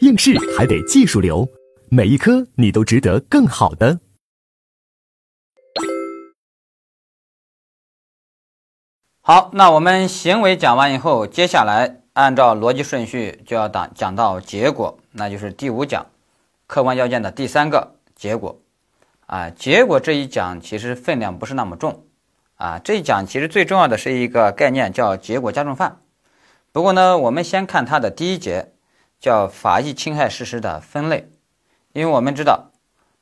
应试还得技术流，每一科你都值得更好的。好，那我们行为讲完以后，接下来按照逻辑顺序就要讲讲到结果，那就是第五讲，客观要件的第三个结果。啊，结果这一讲其实分量不是那么重，啊，这一讲其实最重要的是一个概念叫结果加重犯。不过呢，我们先看它的第一节，叫法益侵害事实的分类，因为我们知道，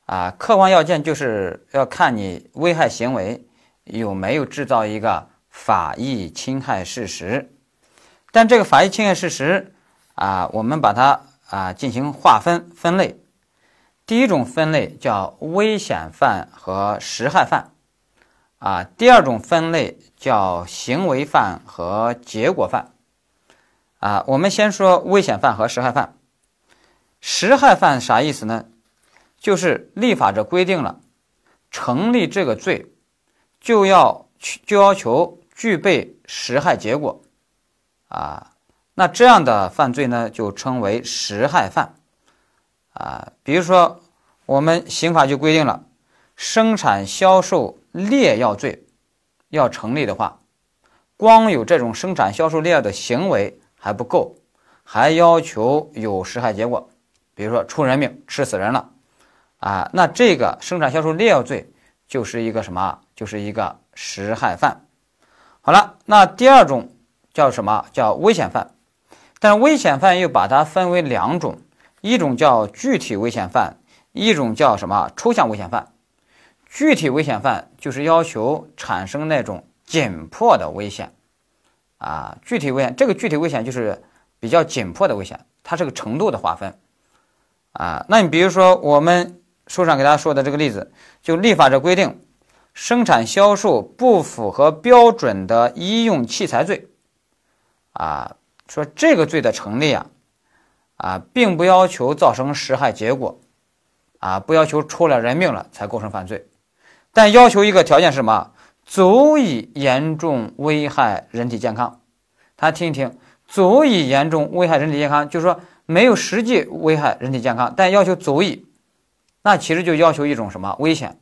啊，客观要件就是要看你危害行为有没有制造一个。法益侵害事实，但这个法益侵害事实啊，我们把它啊进行划分分类。第一种分类叫危险犯和实害犯啊，第二种分类叫行为犯和结果犯啊。我们先说危险犯和实害犯。实害犯啥意思呢？就是立法者规定了成立这个罪，就要就要求。具备实害结果，啊，那这样的犯罪呢，就称为实害犯，啊，比如说我们刑法就规定了，生产销售劣药罪要成立的话，光有这种生产销售劣药的行为还不够，还要求有实害结果，比如说出人命，吃死人了，啊，那这个生产销售劣药罪就是一个什么？就是一个实害犯。好了，那第二种叫什么？叫危险犯。但危险犯又把它分为两种，一种叫具体危险犯，一种叫什么抽象危险犯。具体危险犯就是要求产生那种紧迫的危险啊。具体危险，这个具体危险就是比较紧迫的危险，它是个程度的划分啊。那你比如说我们书上给大家说的这个例子，就立法者规定。生产销售不符合标准的医用器材罪，啊，说这个罪的成立啊，啊，并不要求造成实害结果，啊，不要求出了人命了才构成犯罪，但要求一个条件是什么？足以严重危害人体健康。他听一听，足以严重危害人体健康，就是说没有实际危害人体健康，但要求足以，那其实就要求一种什么危险？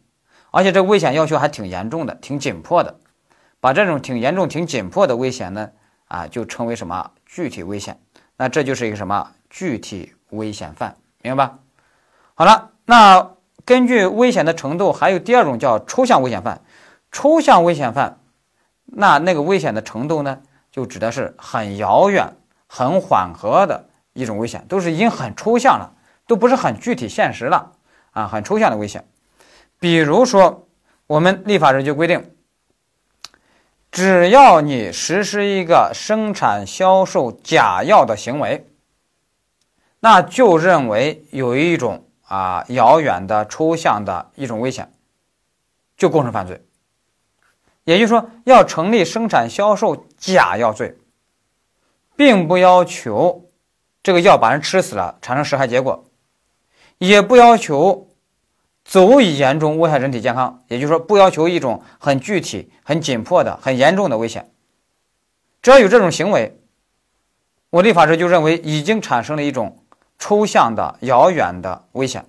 而且这危险要求还挺严重的，挺紧迫的，把这种挺严重、挺紧迫的危险呢，啊，就称为什么具体危险？那这就是一个什么具体危险犯，明白吧？好了，那根据危险的程度，还有第二种叫抽象危险犯。抽象危险犯，那那个危险的程度呢，就指的是很遥远、很缓和的一种危险，都是已经很抽象了，都不是很具体现实了啊，很抽象的危险。比如说，我们立法者就规定，只要你实施一个生产销售假药的行为，那就认为有一种啊遥远的抽象的一种危险，就构成犯罪。也就是说，要成立生产销售假药罪，并不要求这个药把人吃死了产生实害结果，也不要求。足以严重危害人体健康，也就是说，不要求一种很具体、很紧迫的、很严重的危险。只要有这种行为，我立法者就认为已经产生了一种抽象的、遥远的危险，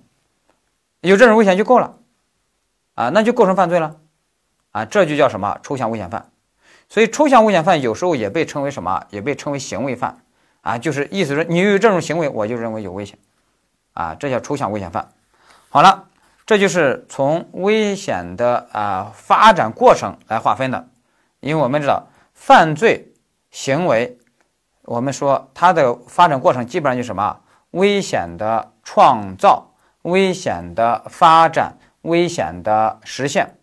有这种危险就够了，啊，那就构成犯罪了，啊，这就叫什么抽象危险犯。所以，抽象危险犯有时候也被称为什么？也被称为行为犯，啊，就是意思是你有这种行为，我就认为有危险，啊，这叫抽象危险犯。好了。这就是从危险的啊发展过程来划分的，因为我们知道犯罪行为，我们说它的发展过程基本上就什么危险的创造、危险的发展、危险的实现，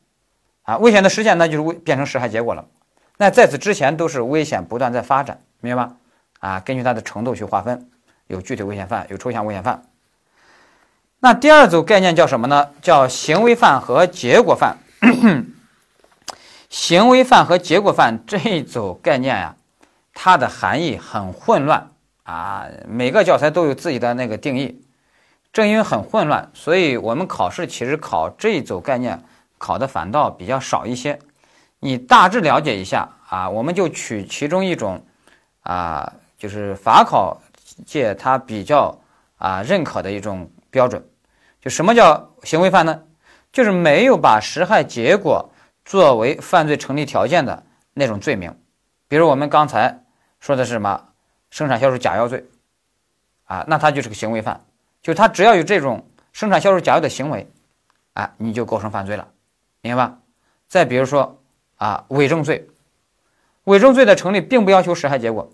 啊，危险的实现那就是危变成实害结果了。那在此之前都是危险不断在发展，明白吧？啊，根据它的程度去划分，有具体危险犯，有抽象危险犯。那第二组概念叫什么呢？叫行为犯和结果犯。行为犯和结果犯这一组概念呀，它的含义很混乱啊，每个教材都有自己的那个定义。正因为很混乱，所以我们考试其实考这一组概念考的反倒比较少一些。你大致了解一下啊，我们就取其中一种啊，就是法考界它比较。啊认可的一种标准。就什么叫行为犯呢？就是没有把实害结果作为犯罪成立条件的那种罪名。比如我们刚才说的是什么生产销售假药罪啊，那他就是个行为犯，就他只要有这种生产销售假药的行为，啊，你就构成犯罪了，明白吧？再比如说啊伪证罪，伪证罪的成立并不要求实害结果，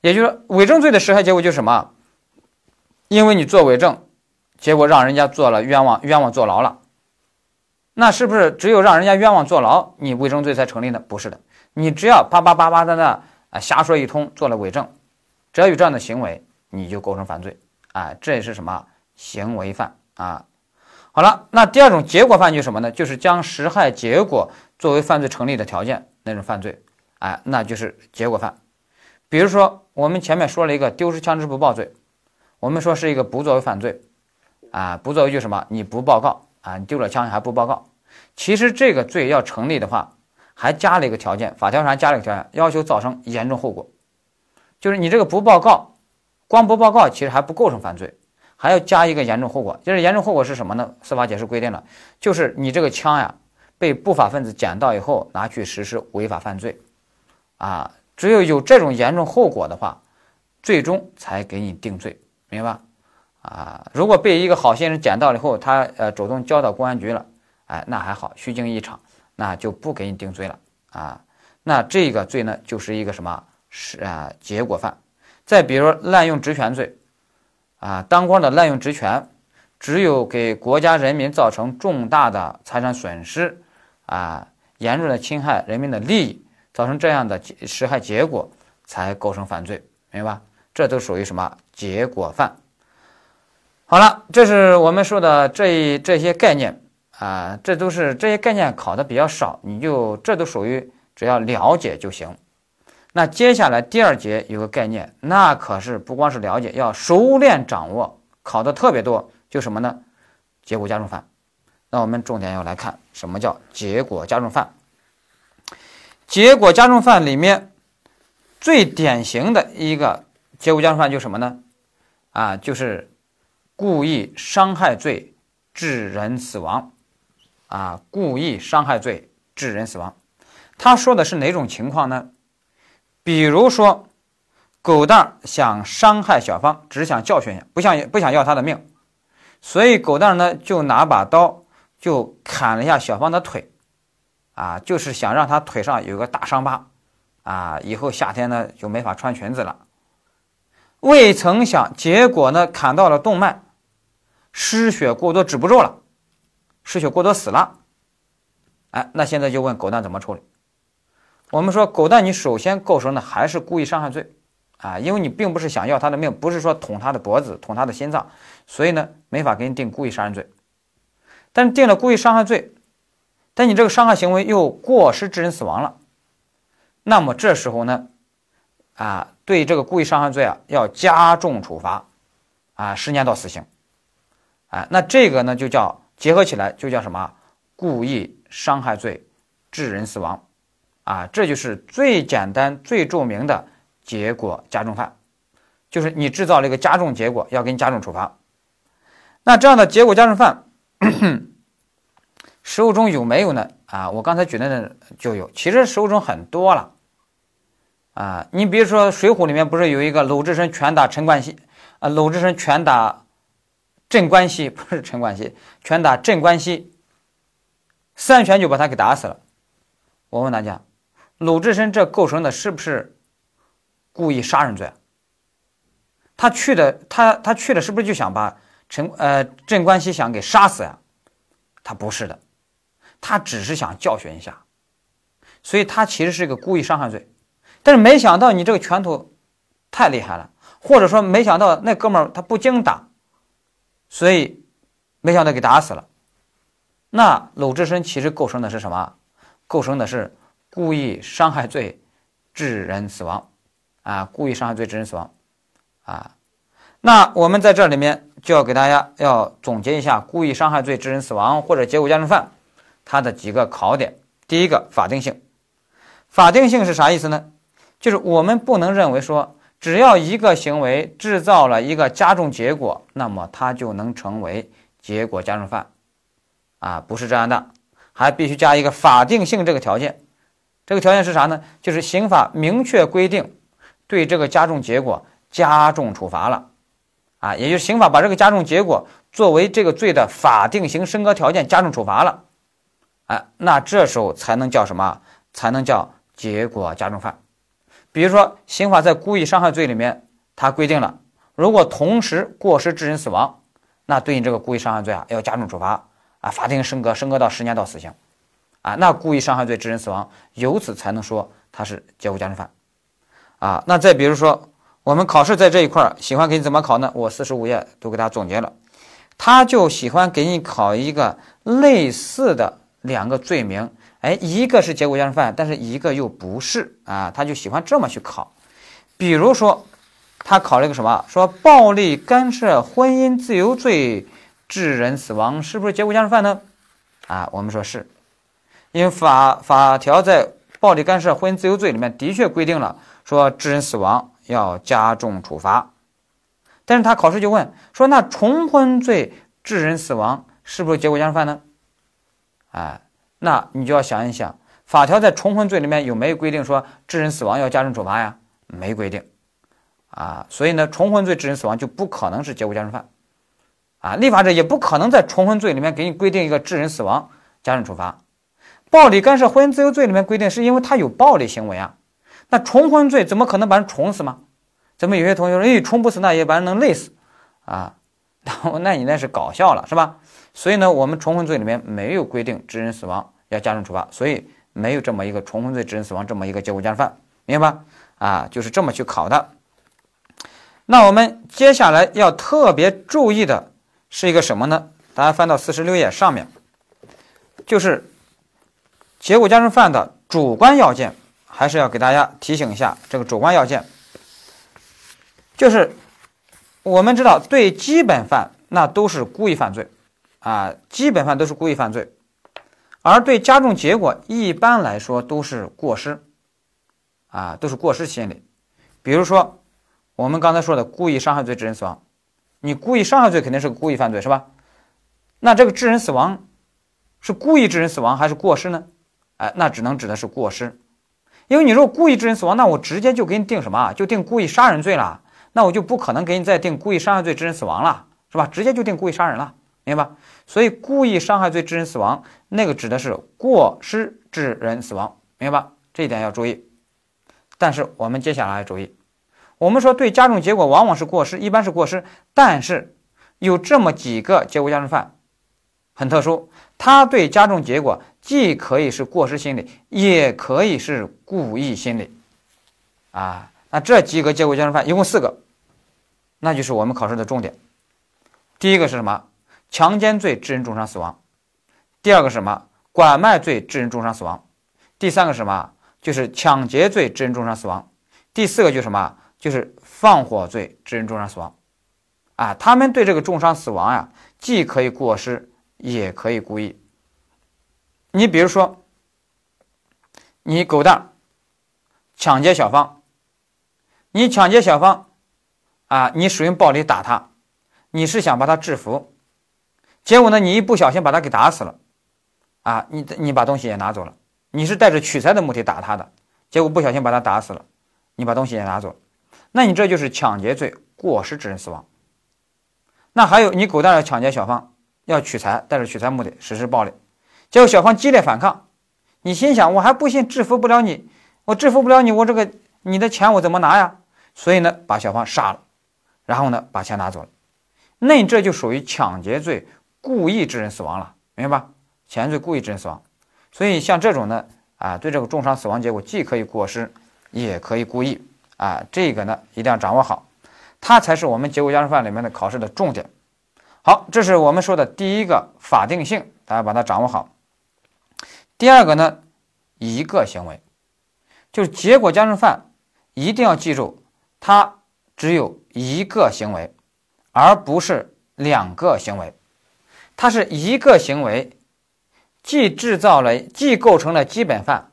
也就是伪证罪的实害结果就是什么？因为你做伪证，结果让人家坐了冤枉冤枉坐牢了，那是不是只有让人家冤枉坐牢，你伪证罪才成立呢？不是的。你只要叭叭叭叭的那啊瞎说一通，做了伪证，只要有这样的行为，你就构成犯罪啊！这也是什么行为犯啊？好了，那第二种结果犯就是什么呢？就是将实害结果作为犯罪成立的条件那种犯罪，哎，那就是结果犯。比如说我们前面说了一个丢失枪支不报罪，我们说是一个不作为犯罪啊，不作为就什么？你不报告啊，你丢了枪还不报告，其实这个罪要成立的话。还加了一个条件，法条上加了一个条件，要求造成严重后果，就是你这个不报告，光不报告其实还不构成犯罪，还要加一个严重后果。就是严重后果是什么呢？司法解释规定了，就是你这个枪呀被不法分子捡到以后拿去实施违法犯罪，啊，只有有这种严重后果的话，最终才给你定罪，明白吧？啊，如果被一个好心人捡到了以后，他呃主动交到公安局了，哎，那还好，虚惊一场。那就不给你定罪了啊，那这个罪呢，就是一个什么是啊结果犯。再比如滥用职权罪，啊，当官的滥用职权，只有给国家人民造成重大的财产损失，啊，严重的侵害人民的利益，造成这样的实害结果，才构成犯罪，明白吧？这都属于什么结果犯？好了，这是我们说的这一这些概念。啊，这都是这些概念考的比较少，你就这都属于只要了解就行。那接下来第二节有个概念，那可是不光是了解，要熟练掌握，考的特别多，就什么呢？结果加重犯。那我们重点要来看什么叫结果加重犯。结果加重犯里面最典型的一个结果加重犯就是什么呢？啊，就是故意伤害罪致人死亡。啊，故意伤害罪致人死亡，他说的是哪种情况呢？比如说，狗蛋想伤害小芳，只想教训一下，不想不想要他的命，所以狗蛋呢就拿把刀就砍了一下小芳的腿，啊，就是想让她腿上有个大伤疤，啊，以后夏天呢就没法穿裙子了。未曾想，结果呢砍到了动脉，失血过多止不住了。失血过多死了，哎，那现在就问狗蛋怎么处理？我们说狗蛋，你首先构成的还是故意伤害罪啊，因为你并不是想要他的命，不是说捅他的脖子、捅他的心脏，所以呢，没法给你定故意杀人罪。但是定了故意伤害罪，但你这个伤害行为又过失致人死亡了，那么这时候呢，啊，对这个故意伤害罪啊，要加重处罚，啊，十年到死刑，啊，那这个呢就叫。结合起来就叫什么？故意伤害罪致人死亡，啊，这就是最简单、最著名的结果加重犯，就是你制造了一个加重结果，要给你加重处罚。那这样的结果加重犯，实务中有没有呢？啊，我刚才举的那就有，其实实务中很多了。啊，你比如说《水浒》里面不是有一个鲁智深拳打陈冠希，啊，鲁智深拳打。镇关西不是陈冠希，拳打镇关西，三拳就把他给打死了。我问大家，鲁智深这构成的是不是故意杀人罪？他去的，他他去的是不是就想把陈呃镇关西想给杀死呀？他不是的，他只是想教训一下，所以他其实是一个故意伤害罪。但是没想到你这个拳头太厉害了，或者说没想到那哥们儿他不经打。所以，没想到给打死了。那鲁智深其实构成的是什么？构成的是故意伤害罪致人死亡，啊，故意伤害罪致人死亡，啊。那我们在这里面就要给大家要总结一下故意伤害罪致人死亡或者结果加重犯它的几个考点。第一个，法定性。法定性是啥意思呢？就是我们不能认为说只要一个行为制造了一个加重结果，那么它就能成为结果加重犯，啊，不是这样的，还必须加一个法定性这个条件。这个条件是啥呢？就是刑法明确规定对这个加重结果加重处罚了，啊，也就是刑法把这个加重结果作为这个罪的法定刑升格条件加重处罚了，哎，那这时候才能叫什么？才能叫结果加重犯。比如说，刑法在故意伤害罪里面，它规定了，如果同时过失致人死亡，那对你这个故意伤害罪啊，要加重处罚啊，法定升格，升格到十年到死刑，啊，那故意伤害罪致人死亡，由此才能说它是结果加重犯，啊，那再比如说，我们考试在这一块儿喜欢给你怎么考呢？我四十五页都给大家总结了，他就喜欢给你考一个类似的两个罪名。哎，一个是结果加重犯，但是一个又不是啊，他就喜欢这么去考。比如说，他考了一个什么？说暴力干涉婚姻自由罪致人死亡，是不是结果加重犯呢？啊，我们说是，因法法条在暴力干涉婚姻自由罪里面的确规定了，说致人死亡要加重处罚。但是他考试就问说，那重婚罪致人死亡是不是结果加重犯呢？哎。那你就要想一想，法条在重婚罪里面有没有规定说致人死亡要加重处罚呀？没规定，啊，所以呢，重婚罪致人死亡就不可能是结果加重犯，啊，立法者也不可能在重婚罪里面给你规定一个致人死亡加重处罚。暴力干涉婚姻自由罪里面规定是因为他有暴力行为啊，那重婚罪怎么可能把人重死吗？咱们有些同学说，哎，重不死那也把人能累死，啊，那 那你那是搞笑了是吧？所以呢，我们重婚罪里面没有规定致人死亡要加重处罚，所以没有这么一个重婚罪致人死亡这么一个结果加重犯，明白吧？啊，就是这么去考的。那我们接下来要特别注意的是一个什么呢？大家翻到四十六页上面，就是结果加重犯的主观要件，还是要给大家提醒一下这个主观要件，就是我们知道对基本犯那都是故意犯罪。啊，基本犯都是故意犯罪，而对加重结果一般来说都是过失，啊，都是过失心理。比如说我们刚才说的故意伤害罪致人死亡，你故意伤害罪肯定是个故意犯罪，是吧？那这个致人死亡是故意致人死亡还是过失呢？哎，那只能指的是过失，因为你如果故意致人死亡，那我直接就给你定什么？就定故意杀人罪了，那我就不可能给你再定故意伤害罪致人死亡了，是吧？直接就定故意杀人了。明白吧？所以故意伤害罪致人死亡，那个指的是过失致人死亡，明白吧？这一点要注意。但是我们接下来注意，我们说对加重结果往往是过失，一般是过失，但是有这么几个结果加重犯很特殊，他对加重结果既可以是过失心理，也可以是故意心理。啊，那这几个结果加重犯一共四个，那就是我们考试的重点。第一个是什么？强奸罪致人重伤死亡，第二个是什么？拐卖罪致人重伤死亡，第三个什么？就是抢劫罪致人重伤死亡，第四个就是什么？就是放火罪致人重伤死亡。啊，他们对这个重伤死亡呀，既可以过失，也可以故意。你比如说，你狗蛋抢劫小芳，你抢劫小芳，啊，你使用暴力打他，你是想把他制服。结果呢？你一不小心把他给打死了，啊，你你把东西也拿走了，你是带着取财的目的打他的，结果不小心把他打死了，你把东西也拿走了，那你这就是抢劫罪，过失致人死亡。那还有你狗蛋要抢劫小芳，要取财，带着取财目的实施暴力，结果小芳激烈反抗，你心想我还不信制服不了你，我制服不了你，我这个你的钱我怎么拿呀？所以呢，把小芳杀了，然后呢，把钱拿走了，那你这就属于抢劫罪。故意致人死亡了，明白吧？前罪故意致人死亡，所以像这种呢，啊，对这个重伤死亡结果既可以过失，也可以故意，啊，这个呢一定要掌握好，它才是我们结果加重犯里面的考试的重点。好，这是我们说的第一个法定性，大家把它掌握好。第二个呢，一个行为，就是结果加重犯一定要记住，它只有一个行为，而不是两个行为。它是一个行为，既制造了，既构成了基本犯，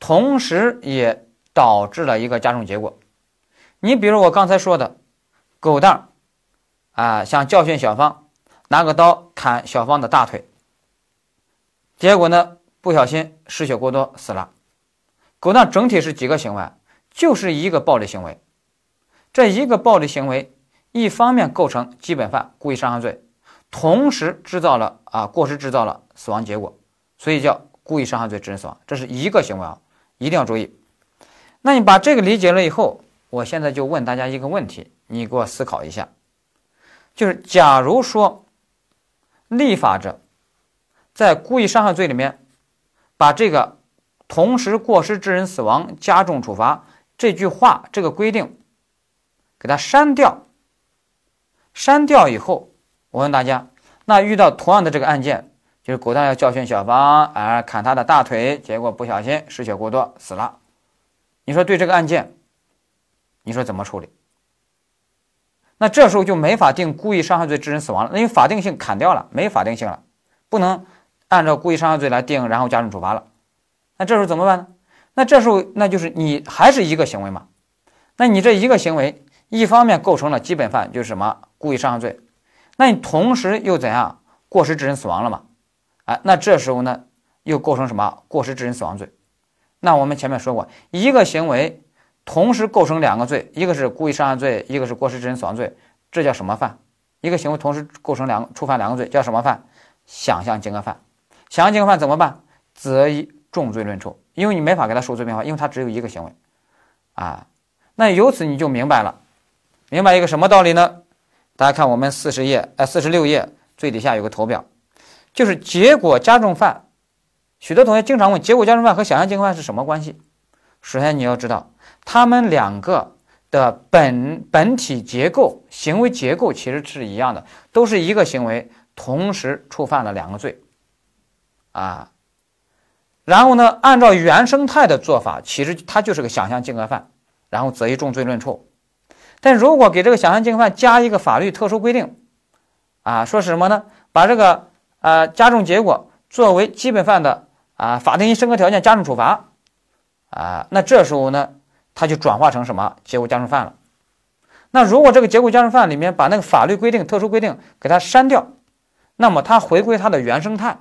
同时也导致了一个加重结果。你比如我刚才说的，狗蛋儿啊，想教训小芳，拿个刀砍小芳的大腿，结果呢，不小心失血过多死了。狗蛋整体是几个行为？就是一个暴力行为。这一个暴力行为，一方面构成基本犯故意伤害罪，同时制造了啊过失制造了死亡结果，所以叫故意伤害罪致人死亡。这是一个行为啊，一定要注意。那你把这个理解了以后，我现在就问大家一个问题，你给我思考一下，就是假如说立法者在故意伤害罪里面把这个同时过失致人死亡加重处罚这句话这个规定给它删掉，删掉以后，我问大家，那遇到同样的这个案件，就是狗蛋要教训小芳而砍他的大腿，结果不小心失血过多死了。你说对这个案件，你说怎么处理？那这时候就没法定故意伤害罪致人死亡了，因为法定性砍掉了，没法定性了，不能按照故意伤害罪来定，然后加重处罚了。那这时候怎么办呢？那这时候那就是你还是一个行为嘛？那你这一个行为，一方面构成了基本犯，就是什么故意伤害罪，那你同时又怎样过失致人死亡了嘛？哎，那这时候呢，又构成什么过失致人死亡罪？那我们前面说过，一个行为同时构成两个罪，一个是故意伤害罪，一个是过失致人死亡罪，这叫什么犯？一个行为同时构成两触犯两个罪，叫什么犯？想象竞合犯。想象竞合犯怎么办？择一重罪论处，因为你没法给他数罪并罚，因为他只有一个行为啊。那由此你就明白了，明白一个什么道理呢？大家看我们四十页，呃，四十六页最底下有个图表，就是结果加重犯。许多同学经常问：结果加重犯和想象竞合犯是什么关系？首先你要知道，他们两个的本本体结构、行为结构其实是一样的，都是一个行为同时触犯了两个罪，啊，然后呢，按照原生态的做法，其实它就是个想象竞合犯，然后择一重罪论处。但如果给这个想象竞合犯加一个法律特殊规定，啊，说是什么呢？把这个呃加重结果作为基本犯的。啊，法定性升格条件加重处罚，啊，那这时候呢，它就转化成什么结果加重犯了。那如果这个结果加重犯里面把那个法律规定、特殊规定给它删掉，那么它回归它的原生态，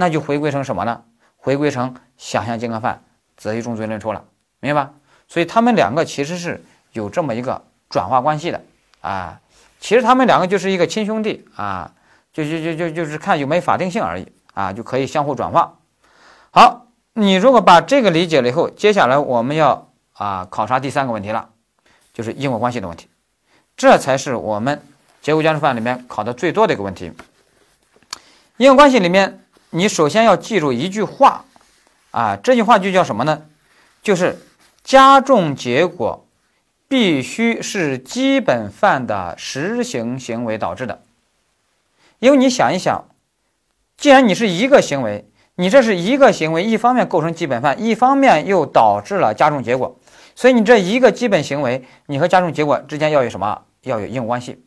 那就回归成什么呢？回归成想象竞合犯，择一重罪论处了，明白吧？所以他们两个其实是有这么一个转化关系的啊。其实他们两个就是一个亲兄弟啊，就就就就就是看有没有法定性而已啊，就可以相互转化。好，你如果把这个理解了以后，接下来我们要啊考察第三个问题了，就是因果关系的问题，这才是我们结构加重犯里面考的最多的一个问题。因果关系里面，你首先要记住一句话啊，这句话就叫什么呢？就是加重结果必须是基本犯的实行行为导致的，因为你想一想，既然你是一个行为。你这是一个行为，一方面构成基本犯，一方面又导致了加重结果，所以你这一个基本行为，你和加重结果之间要有什么？要有因果关系。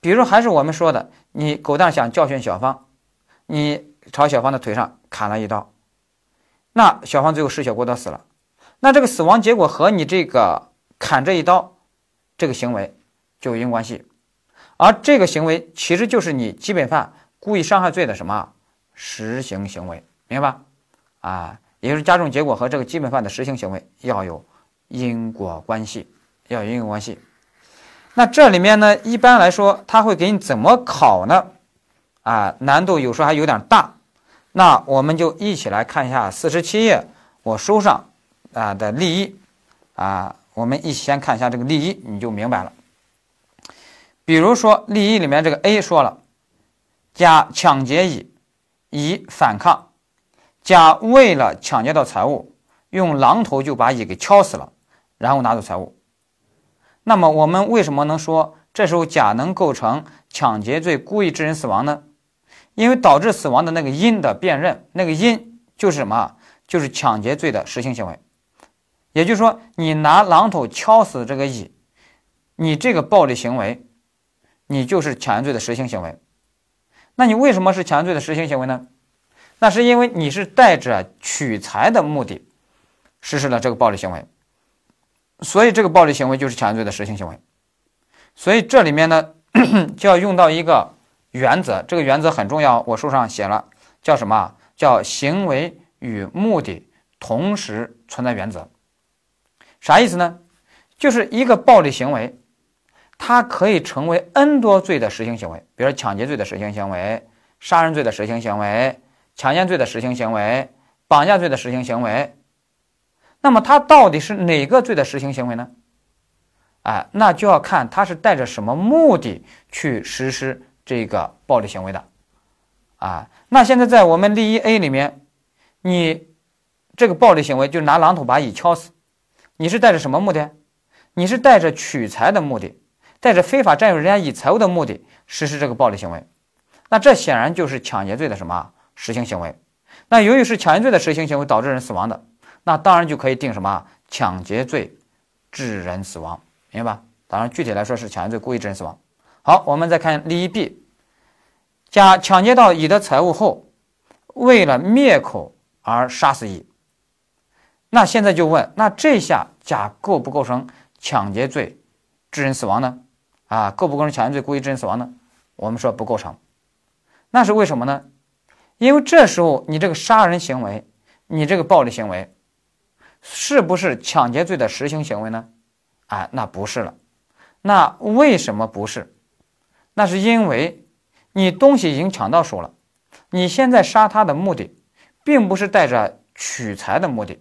比如还是我们说的，你狗蛋想教训小芳，你朝小芳的腿上砍了一刀，那小芳最后失血过多死了，那这个死亡结果和你这个砍这一刀这个行为就有因果关系，而这个行为其实就是你基本犯故意伤害罪的什么实行行为。明白吧？啊，也就是加重结果和这个基本犯的实行行为要有因果关系，要有因果关系。那这里面呢，一般来说他会给你怎么考呢？啊，难度有时候还有点大。那我们就一起来看一下四十七页我书上啊的例一啊，我们一起先看一下这个例一，你就明白了。比如说例一里面这个 A 说了，甲抢劫乙，乙反抗。甲为了抢劫到财物，用榔头就把乙给敲死了，然后拿走财物。那么我们为什么能说这时候甲能构成抢劫罪故意致人死亡呢？因为导致死亡的那个因的辨认，那个因就是什么？就是抢劫罪的实行行为。也就是说，你拿榔头敲死这个乙，你这个暴力行为，你就是抢劫罪的实行行为。那你为什么是抢劫罪的实行行为呢？那是因为你是带着取财的目的实施了这个暴力行为，所以这个暴力行为就是强奸罪的实行行为。所以这里面呢，就要用到一个原则，这个原则很重要。我书上写了，叫什么？叫行为与目的同时存在原则。啥意思呢？就是一个暴力行为，它可以成为 n 多罪的实行行为，比如说抢劫罪的实行行为、杀人罪的实行行为、强奸罪的实行行为、绑架罪的实行行为。那么它到底是哪个罪的实行行为呢？哎，那就要看他是带着什么目的去实施这个暴力行为的，啊，那现在在我们例一 A 里面，你这个暴力行为就拿榔头把乙敲死，你是带着什么目的？你是带着取财的目的，带着非法占有人家乙财物的目的实施这个暴力行为，那这显然就是抢劫罪的什么实行行为？那由于是抢劫罪的实行行为导致人死亡的，那当然就可以定什么抢劫罪致人死亡。明白吧？当然，具体来说是抢劫罪故意致人死亡。好，我们再看例一 B，甲抢劫到乙的财物后，为了灭口而杀死乙。那现在就问，那这下甲构不构成抢劫罪致人死亡呢？啊，构不构成抢劫罪故意致人死亡呢？我们说不构成。那是为什么呢？因为这时候你这个杀人行为，你这个暴力行为，是不是抢劫罪的实行行为呢？啊，那不是了，那为什么不是？那是因为你东西已经抢到手了，你现在杀他的目的，并不是带着取财的目的，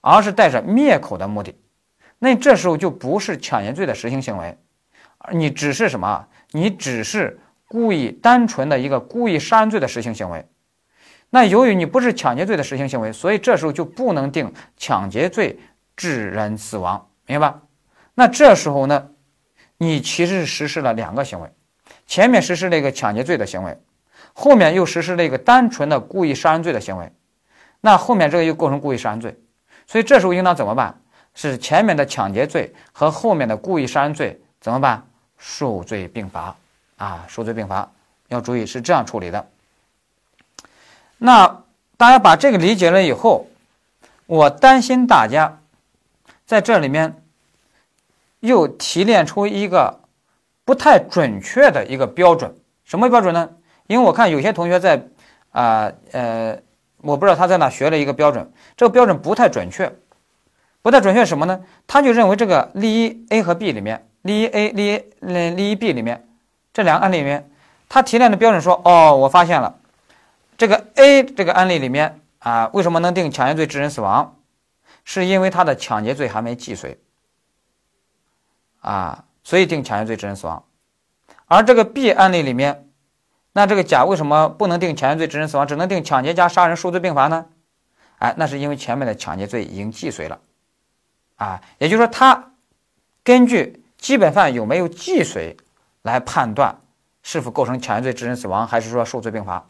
而是带着灭口的目的，那这时候就不是抢劫罪的实行行为，你只是什么？你只是故意单纯的一个故意杀人罪的实行行为。那由于你不是抢劫罪的实行行为，所以这时候就不能定抢劫罪致人死亡，明白？那这时候呢，你其实是实施了两个行为，前面实施了一个抢劫罪的行为，后面又实施了一个单纯的故意杀人罪的行为，那后面这个又构成故意杀人罪，所以这时候应当怎么办？是前面的抢劫罪和后面的故意杀人罪怎么办？数罪并罚啊，数罪并罚，要注意是这样处理的。那大家把这个理解了以后，我担心大家在这里面。又提炼出一个不太准确的一个标准，什么标准呢？因为我看有些同学在啊呃，我不知道他在哪学了一个标准，这个标准不太准确，不太准确什么呢？他就认为这个例一 A 和 B 里面，例一 A 例一例一 B 里面这两个案例里面，他提炼的标准说，哦，我发现了这个 A 这个案例里面啊，为什么能定抢劫罪致人死亡？是因为他的抢劫罪还没既遂。啊，所以定抢劫罪致人死亡，而这个 B 案例里面，那这个甲为什么不能定抢劫罪致人死亡，只能定抢劫加杀人数罪并罚呢？哎，那是因为前面的抢劫罪已经既遂了，啊，也就是说他根据基本犯有没有既遂来判断是否构成抢劫罪致人死亡，还是说数罪并罚。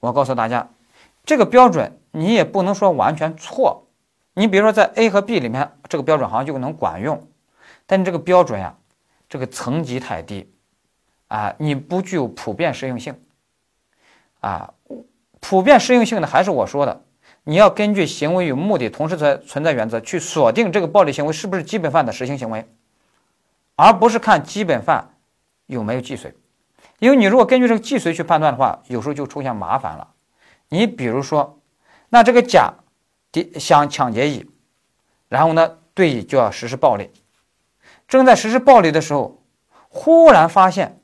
我告诉大家，这个标准你也不能说完全错，你比如说在 A 和 B 里面，这个标准好像就能管用。但你这个标准呀，这个层级太低，啊，你不具有普遍适用性，啊，普遍适用性的还是我说的，你要根据行为与目的同时存存在原则去锁定这个暴力行为是不是基本犯的实行行为，而不是看基本犯有没有既遂，因为你如果根据这个既遂去判断的话，有时候就出现麻烦了。你比如说，那这个甲敌想抢劫乙，然后呢对乙就要实施暴力。正在实施暴力的时候，忽然发现，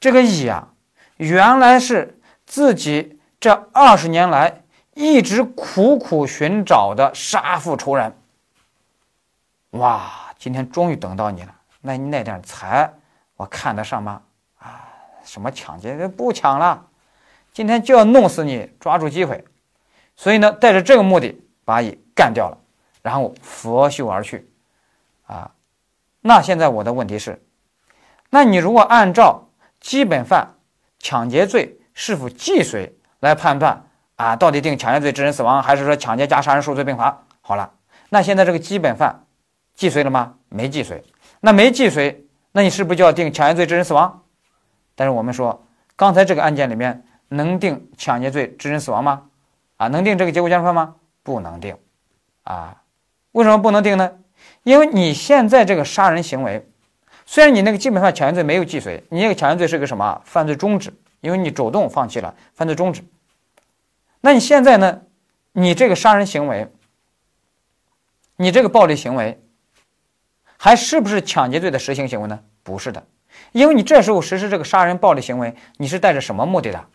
这个乙啊，原来是自己这二十年来一直苦苦寻找的杀父仇人。哇，今天终于等到你了！那你那点财，我看得上吗？啊，什么抢劫不抢了，今天就要弄死你，抓住机会。所以呢，带着这个目的把乙干掉了，然后拂袖而去，啊。那现在我的问题是，那你如果按照基本犯抢劫罪是否既遂来判断啊，到底定抢劫罪致人死亡，还是说抢劫加杀人数罪并罚？好了，那现在这个基本犯既遂了吗？没既遂。那没既遂，那你是不是就要定抢劫罪致人死亡？但是我们说，刚才这个案件里面能定抢劫罪致人死亡吗？啊，能定这个结果加重犯吗？不能定。啊，为什么不能定呢？因为你现在这个杀人行为，虽然你那个基本上强奸罪没有既遂，你那个强奸罪是个什么犯罪中止？因为你主动放弃了犯罪中止。那你现在呢？你这个杀人行为，你这个暴力行为，还是不是抢劫罪的实行行为呢？不是的，因为你这时候实施这个杀人暴力行为，你是带着什么目的的？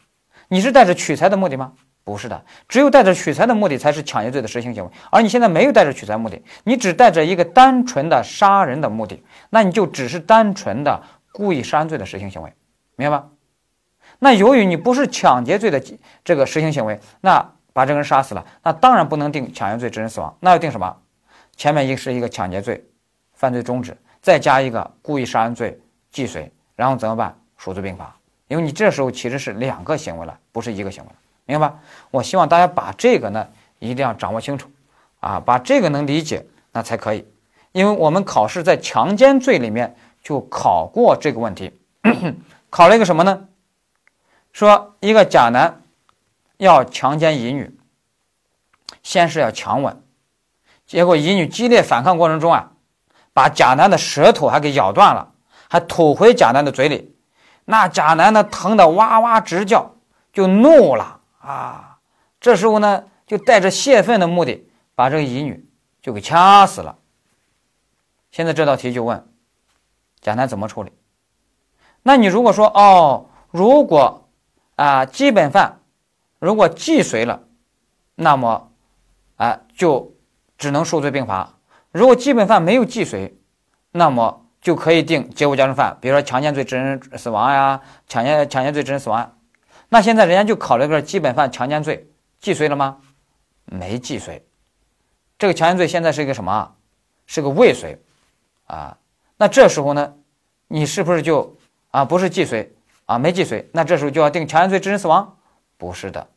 你是带着取财的目的吗？不是的，只有带着取财的目的才是抢劫罪的实行行为。而你现在没有带着取财目的，你只带着一个单纯的杀人的目的，那你就只是单纯的故意杀人罪的实行行为，明白吧？那由于你不是抢劫罪的这个实行行为，那把这个人杀死了，那当然不能定抢劫罪致人死亡，那要定什么？前面一是一个抢劫罪，犯罪中止，再加一个故意杀人罪既遂，然后怎么办？数罪并罚。因为你这时候其实是两个行为了，不是一个行为，明白吧？我希望大家把这个呢一定要掌握清楚，啊，把这个能理解那才可以。因为我们考试在强奸罪里面就考过这个问题，考了一个什么呢？说一个甲男要强奸乙女，先是要强吻，结果乙女激烈反抗过程中啊，把甲男的舌头还给咬断了，还吐回甲男的嘴里。那甲男呢，疼得哇哇直叫，就怒了啊！这时候呢，就带着泄愤的目的，把这个乙女就给掐死了。现在这道题就问甲男怎么处理？那你如果说哦，如果啊基本犯如果既遂了，那么啊就只能数罪并罚；如果基本犯没有既遂，那么。就可以定结果加重犯，比如说强奸罪致人死亡呀，强奸强奸罪致人死亡。那现在人家就考了个基本犯强奸罪，既遂了吗？没既遂。这个强奸罪现在是一个什么？是个未遂啊。那这时候呢，你是不是就啊不是既遂啊没既遂？那这时候就要定强奸罪致人死亡？不是的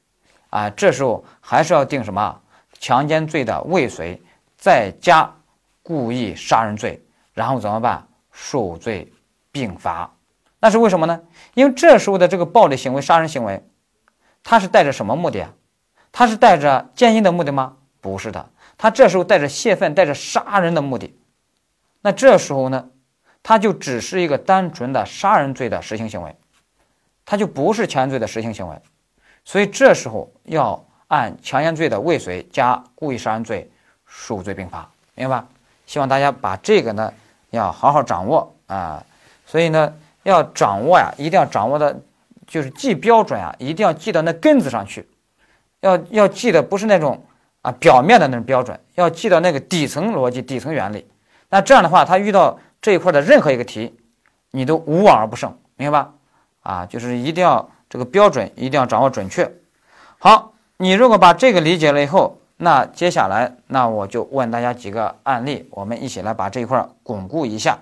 啊，这时候还是要定什么？强奸罪的未遂，再加故意杀人罪，然后怎么办？数罪并罚，那是为什么呢？因为这时候的这个暴力行为、杀人行为，他是带着什么目的啊？他是带着奸淫的目的吗？不是的，他这时候带着泄愤、带着杀人的目的。那这时候呢，他就只是一个单纯的杀人罪的实行行为，他就不是强奸罪的实行行为。所以这时候要按强奸罪的未遂加故意杀人罪数罪并罚，明白吧？希望大家把这个呢。要好好掌握啊，所以呢，要掌握呀，一定要掌握的，就是记标准啊，一定要记到那根子上去，要要记得不是那种啊表面的那种标准，要记到那个底层逻辑、底层原理。那这样的话，他遇到这一块的任何一个题，你都无往而不胜，明白吧？啊，就是一定要这个标准一定要掌握准确。好，你如果把这个理解了以后。那接下来，那我就问大家几个案例，我们一起来把这一块巩固一下。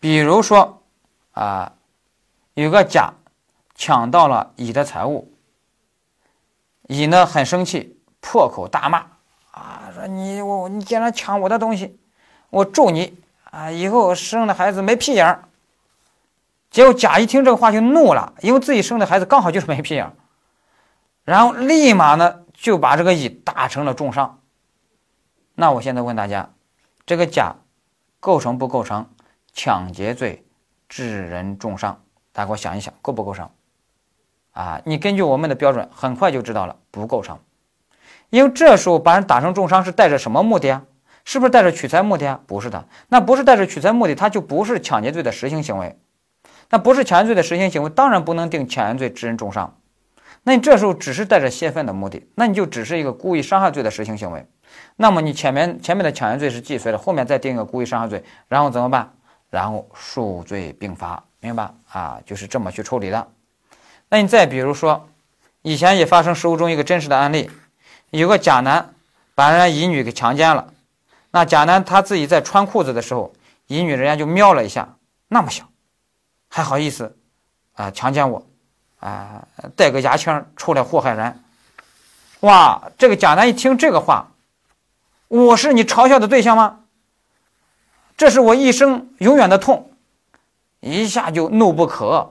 比如说，啊，有个甲抢到了乙的财物，乙呢很生气，破口大骂，啊，说你我你竟然抢我的东西，我咒你啊，以后生的孩子没屁眼儿。结果甲一听这个话就怒了，因为自己生的孩子刚好就是没屁眼儿，然后立马呢。就把这个乙打成了重伤。那我现在问大家，这个甲构成不构成抢劫罪致人重伤？大家给我想一想，构不构成？啊，你根据我们的标准，很快就知道了，不构成。因为这时候把人打成重伤是带着什么目的啊？是不是带着取财目的啊？不是的，那不是带着取财目的，它就不是抢劫罪的实行行为。那不是抢劫罪的实行行为，当然不能定抢劫罪致人重伤。那你这时候只是带着泄愤的目的，那你就只是一个故意伤害罪的实行行为。那么你前面前面的抢劫罪是既遂的，后面再定一个故意伤害罪，然后怎么办？然后数罪并罚，明白啊？就是这么去处理的。那你再比如说，以前也发生实务中一个真实的案例，有个甲男把人家乙女给强奸了，那甲男他自己在穿裤子的时候，乙女人家就瞄了一下，那么小，还好意思啊强奸我？啊，带个牙签出来祸害人，哇！这个贾男一听这个话，我是你嘲笑的对象吗？这是我一生永远的痛，一下就怒不可遏，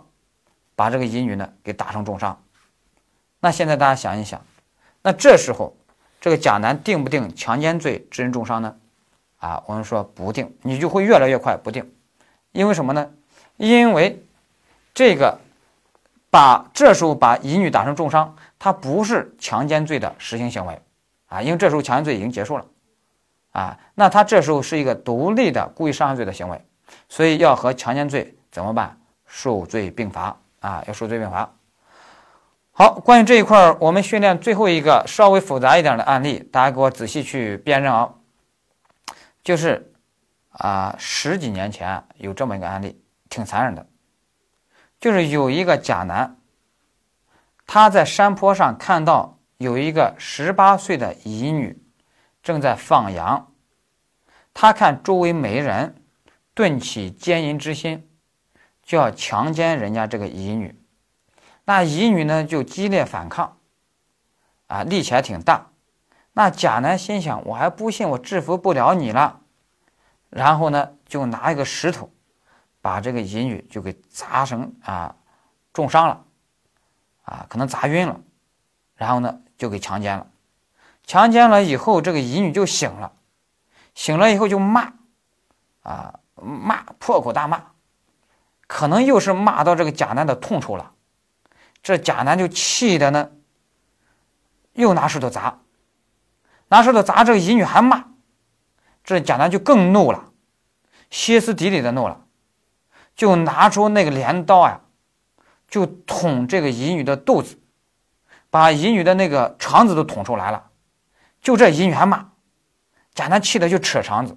把这个乙女呢给打成重伤。那现在大家想一想，那这时候这个贾男定不定强奸罪致人重伤呢？啊，我们说不定，你就会越来越快不定，因为什么呢？因为这个把这时候把乙女打成重伤，它不是强奸罪的实行行为啊，因为这时候强奸罪已经结束了啊，那他这时候是一个独立的故意伤害罪的行为，所以要和强奸罪怎么办？数罪并罚啊，要数罪并罚。好，关于这一块儿，我们训练最后一个稍微复杂一点的案例，大家给我仔细去辨认啊。就是啊，十几年前有这么一个案例，挺残忍的。就是有一个甲男，他在山坡上看到有一个十八岁的乙女正在放羊，他看周围没人，顿起奸淫之心，就要强奸人家这个乙女。那乙女呢就激烈反抗，啊，力气还挺大。那甲男心想，我还不信我制服不了你了。然后呢，就拿一个石头，把这个乙女就给砸成啊，重伤了，啊，可能砸晕了。然后呢，就给强奸了。强奸了以后，这个乙女就醒了，醒了以后就骂，啊，骂破口大骂，可能又是骂到这个甲男的痛处了。这贾男就气的呢，又拿石头砸，拿石头砸这个乙女还骂，这贾男就更怒了，歇斯底里的怒了，就拿出那个镰刀呀，就捅这个乙女的肚子，把乙女的那个肠子都捅出来了，就这乙女还骂，贾男气的就扯肠子，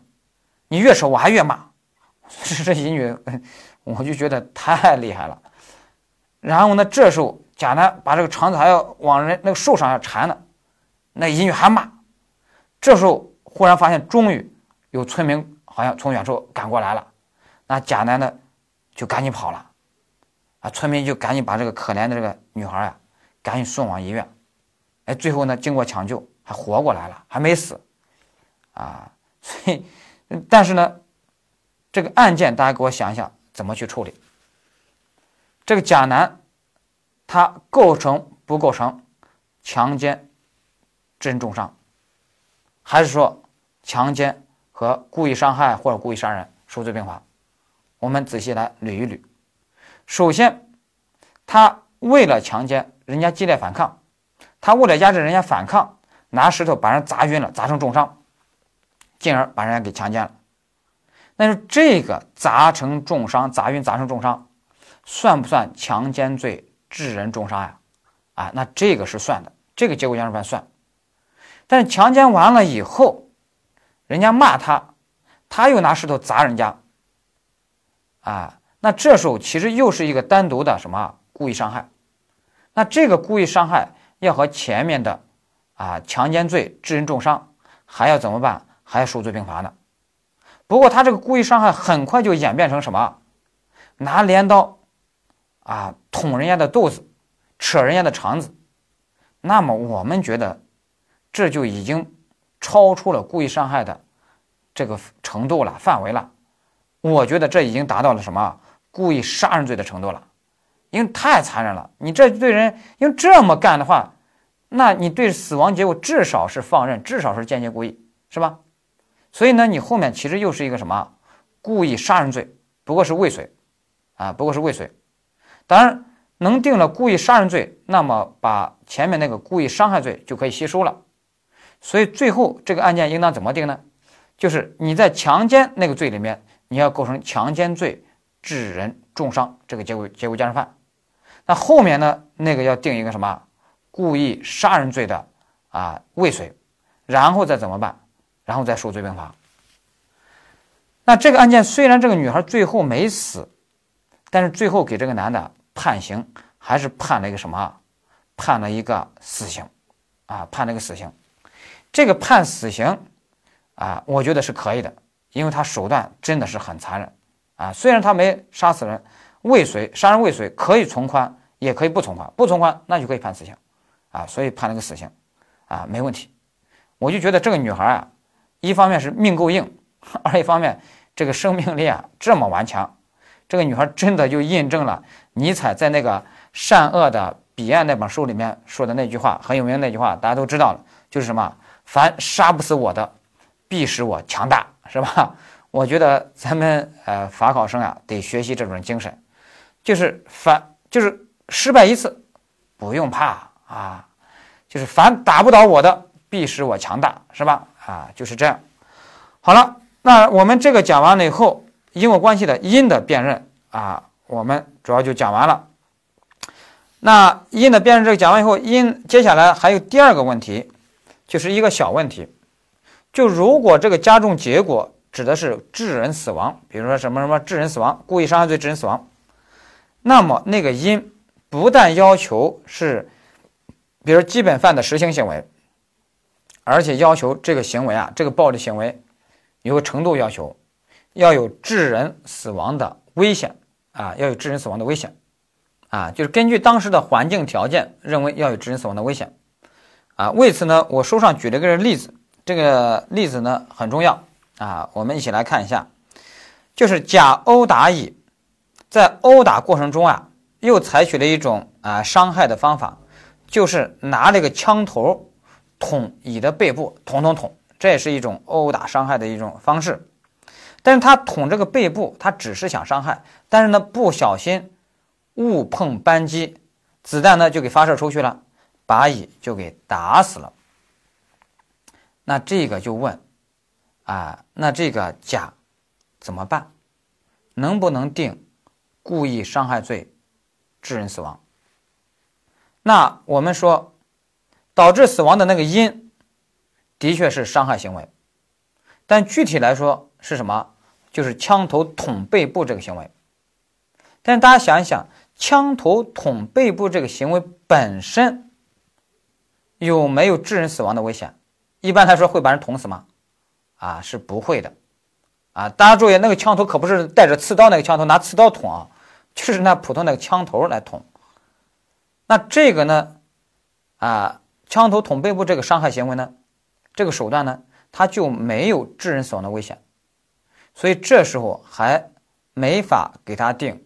你越扯我还越骂，这乙女 我就觉得太厉害了。然后呢？这时候贾男把这个肠子还要往人那个树上要缠呢，那乙女还骂。这时候忽然发现，终于有村民好像从远处赶过来了。那贾男呢，就赶紧跑了。啊，村民就赶紧把这个可怜的这个女孩呀，赶紧送往医院。哎，最后呢，经过抢救还活过来了，还没死。啊，所以，但是呢，这个案件大家给我想一想，怎么去处理？这个甲男，他构成不构成强奸致人重伤，还是说强奸和故意伤害或者故意杀人数罪并罚？我们仔细来捋一捋。首先，他为了强奸人家激烈反抗，他为了压制人家反抗，拿石头把人砸晕了，砸成重伤，进而把人家给强奸了。但是这个砸成重伤、砸晕、砸成重伤。算不算强奸罪致人重伤呀？啊，那这个是算的，这个结果加重犯算。但是强奸完了以后，人家骂他，他又拿石头砸人家，啊，那这时候其实又是一个单独的什么故意伤害？那这个故意伤害要和前面的啊强奸罪致人重伤还要怎么办？还要数罪并罚呢？不过他这个故意伤害很快就演变成什么？拿镰刀。啊，捅人家的肚子，扯人家的肠子，那么我们觉得这就已经超出了故意伤害的这个程度了范围了。我觉得这已经达到了什么故意杀人罪的程度了，因为太残忍了。你这对人，因为这么干的话，那你对死亡结果至少是放任，至少是间接故意，是吧？所以呢，你后面其实又是一个什么故意杀人罪，不过是未遂啊，不过是未遂。当然，能定了故意杀人罪，那么把前面那个故意伤害罪就可以吸收了。所以最后这个案件应当怎么定呢？就是你在强奸那个罪里面，你要构成强奸罪致人重伤这个结果结果加重犯。那后面呢，那个要定一个什么故意杀人罪的啊未遂，然后再怎么办？然后再数罪并罚。那这个案件虽然这个女孩最后没死，但是最后给这个男的。判刑还是判了一个什么？判了一个死刑，啊，判了一个死刑。这个判死刑，啊，我觉得是可以的，因为他手段真的是很残忍，啊，虽然他没杀死人，未遂杀人未遂可以从宽，也可以不从宽，不从宽那就可以判死刑，啊，所以判了个死刑，啊，没问题。我就觉得这个女孩啊，一方面是命够硬，二一方面这个生命力啊这么顽强。这个女孩真的就印证了尼采在那个《善恶的彼岸》那本书里面说的那句话，很有名的那句话，大家都知道了，就是什么？凡杀不死我的，必使我强大，是吧？我觉得咱们呃法考生啊，得学习这种精神，就是反就是失败一次不用怕啊，就是凡打不倒我的，必使我强大，是吧？啊，就是这样。好了，那我们这个讲完了以后，因果关系的因的辨认啊，我们主要就讲完了。那因的辨认这个讲完以后，因接下来还有第二个问题，就是一个小问题，就如果这个加重结果。指的是致人死亡，比如说什么什么致人死亡，故意伤害罪致人死亡。那么那个因不但要求是，比如基本犯的实行行为，而且要求这个行为啊，这个暴力行为有个程度要求，要有致人死亡的危险啊，要有致人死亡的危险啊，就是根据当时的环境条件认为要有致人死亡的危险啊。为此呢，我书上举了个例子，这个例子呢很重要。啊，我们一起来看一下，就是甲殴打乙，在殴打过程中啊，又采取了一种啊伤害的方法，就是拿这个枪头捅乙的背部，捅捅捅，这也是一种殴打伤害的一种方式。但是他捅这个背部，他只是想伤害，但是呢不小心误碰扳机，子弹呢就给发射出去了，把乙就给打死了。那这个就问。啊，那这个甲怎么办？能不能定故意伤害罪，致人死亡？那我们说，导致死亡的那个因，的确是伤害行为，但具体来说是什么？就是枪头捅背部这个行为。但是大家想一想，枪头捅背部这个行为本身有没有致人死亡的危险？一般来说会把人捅死吗？啊，是不会的，啊，大家注意，那个枪头可不是带着刺刀那个枪头，拿刺刀捅啊，就是那普通那个枪头来捅。那这个呢，啊，枪头捅背部这个伤害行为呢，这个手段呢，它就没有致人死亡的危险，所以这时候还没法给他定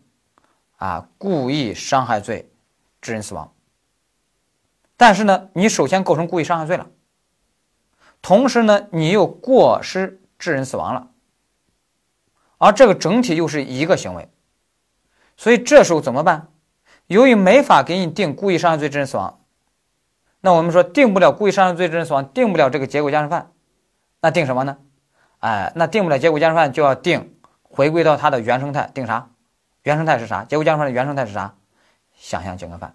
啊故意伤害罪致人死亡。但是呢，你首先构成故意伤害罪了。同时呢，你又过失致人死亡了，而这个整体又是一个行为，所以这时候怎么办？由于没法给你定故意伤害罪致人死亡，那我们说定不了故意伤害罪致人死亡，定不了这个结果加重犯，那定什么呢？哎，那定不了结果加重犯，就要定回归到它的原生态，定啥？原生态是啥？结果加重犯的原生态是啥？想象竞合犯，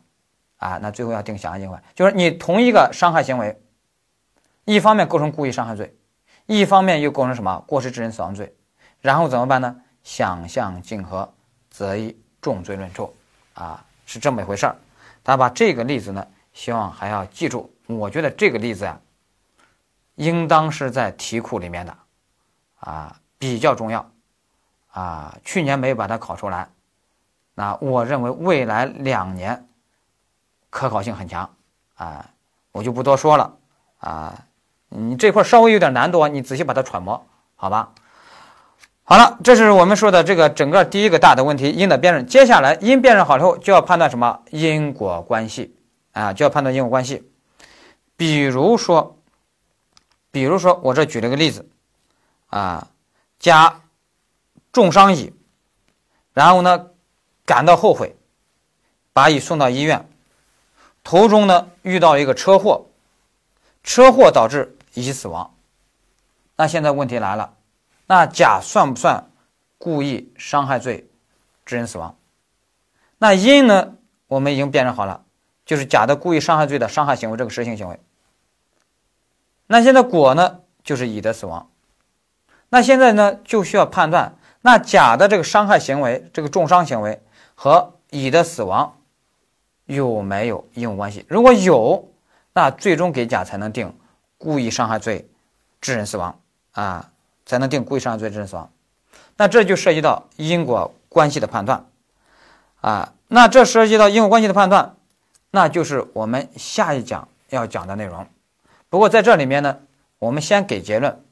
啊，那最后要定想象竞合犯，就是你同一个伤害行为。一方面构成故意伤害罪，一方面又构成什么过失致人死亡罪，然后怎么办呢？想象竞合，则以重罪论处，啊，是这么一回事儿。大家把这个例子呢，希望还要记住。我觉得这个例子呀，应当是在题库里面的，啊，比较重要，啊，去年没有把它考出来，那我认为未来两年可考性很强，啊，我就不多说了，啊。你这块稍微有点难度，你仔细把它揣摩，好吧？好了，这是我们说的这个整个第一个大的问题，因的辨认。接下来因辨认好之后，就要判断什么因果关系啊？就要判断因果关系。比如说，比如说我这举了个例子啊，甲重伤乙，然后呢感到后悔，把乙送到医院，途中呢遇到一个车祸，车祸导致。乙死亡，那现在问题来了，那甲算不算故意伤害罪致人死亡？那因呢？我们已经辨认好了，就是甲的故意伤害罪的伤害行为，这个实行行为。那现在果呢？就是乙的死亡。那现在呢，就需要判断，那甲的这个伤害行为，这个重伤行为和乙的死亡有没有因果关系？如果有，那最终给甲才能定。故意伤害罪致人死亡啊，才能定故意伤害罪致人死亡。那这就涉及到因果关系的判断啊。那这涉及到因果关系的判断，那就是我们下一讲要讲的内容。不过在这里面呢，我们先给结论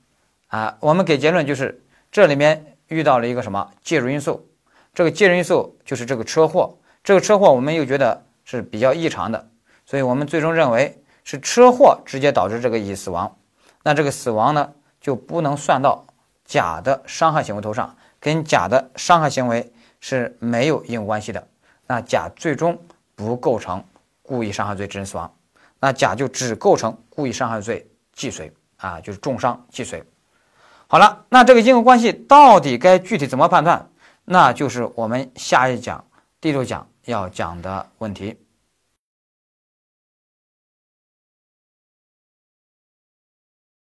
啊。我们给结论就是这里面遇到了一个什么介入因素？这个介入因素就是这个车祸。这个车祸我们又觉得是比较异常的，所以我们最终认为。是车祸直接导致这个乙死亡，那这个死亡呢就不能算到甲的伤害行为头上，跟甲的伤害行为是没有因果关系的，那甲最终不构成故意伤害罪致人死亡，那甲就只构成故意伤害罪既遂啊，就是重伤既遂。好了，那这个因果关系到底该具体怎么判断？那就是我们下一讲第六讲要讲的问题。